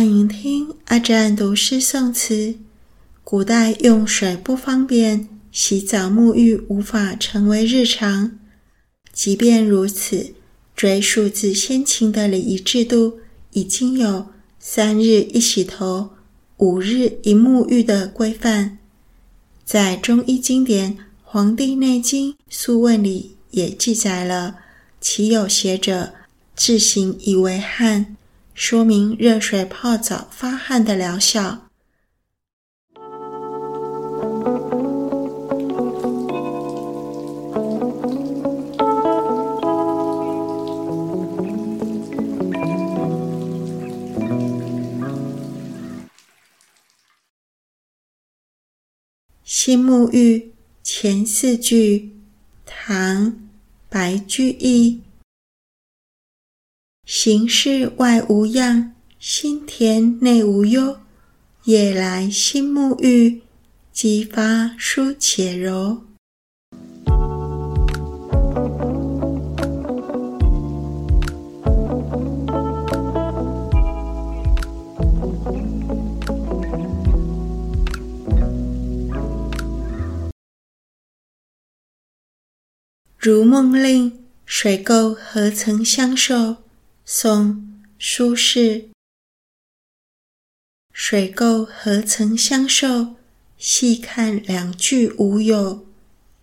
欢迎听阿占读诗诵词。古代用水不方便，洗澡沐浴无法成为日常。即便如此，追溯自先秦的礼仪制度，已经有三日一洗头、五日一沐浴的规范。在中医经典《黄帝内经·素问》里也记载了，其有邪者自行以为汗。说明热水泡澡发汗的疗效。新沐浴前四句，唐·白居易。形事外无恙，心田内无忧。夜来新沐浴，肌发舒且柔。如梦令，水垢何曾相受？宋·苏轼。水垢何曾相受？细看两句无有。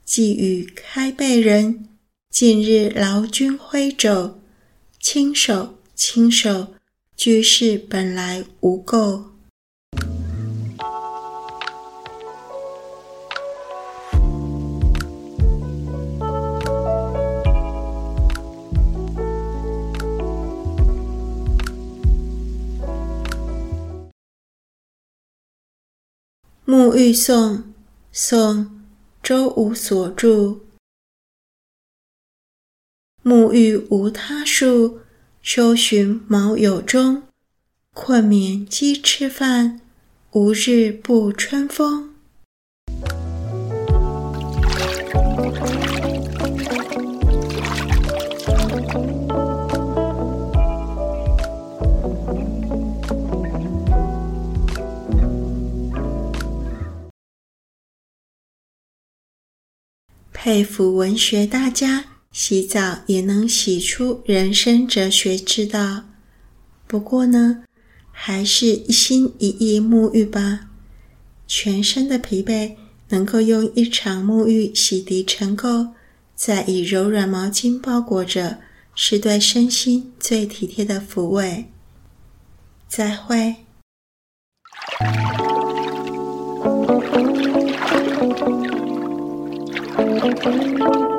寄语开背人，近日劳君挥肘。亲手，亲手，居士本来无垢。沐浴颂，宋·周武所著。沐浴无他术，修寻卯酉钟。困眠饥吃饭，无日不春风。佩服文学大家，洗澡也能洗出人生哲学之道。不过呢，还是一心一意沐浴吧。全身的疲惫能够用一场沐浴洗涤尘垢，再以柔软毛巾包裹着，是对身心最体贴的抚慰。再会。con conmigo.